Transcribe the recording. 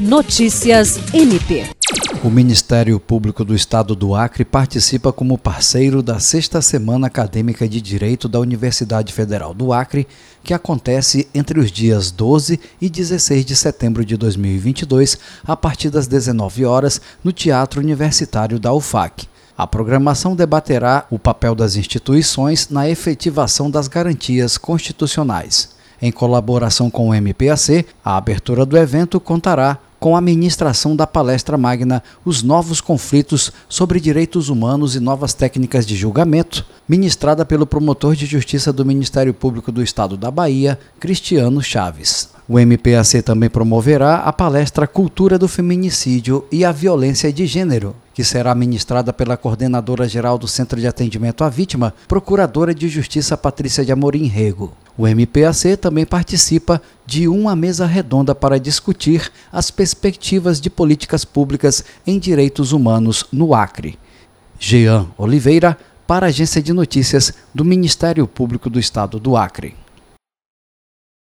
Notícias MP. O Ministério Público do Estado do Acre participa como parceiro da Sexta Semana Acadêmica de Direito da Universidade Federal do Acre, que acontece entre os dias 12 e 16 de setembro de 2022, a partir das 19 horas, no Teatro Universitário da UFAC. A programação debaterá o papel das instituições na efetivação das garantias constitucionais. Em colaboração com o MPAC, a abertura do evento contará com a ministração da palestra magna Os Novos Conflitos sobre Direitos Humanos e Novas Técnicas de Julgamento, ministrada pelo promotor de justiça do Ministério Público do Estado da Bahia, Cristiano Chaves. O MPAC também promoverá a palestra Cultura do Feminicídio e a Violência de Gênero, que será ministrada pela coordenadora geral do Centro de Atendimento à Vítima, Procuradora de Justiça Patrícia de Amorim Rego. O MPAC também participa de uma mesa redonda para discutir as perspectivas de políticas públicas em direitos humanos no Acre. Jean Oliveira, para a Agência de Notícias do Ministério Público do Estado do Acre.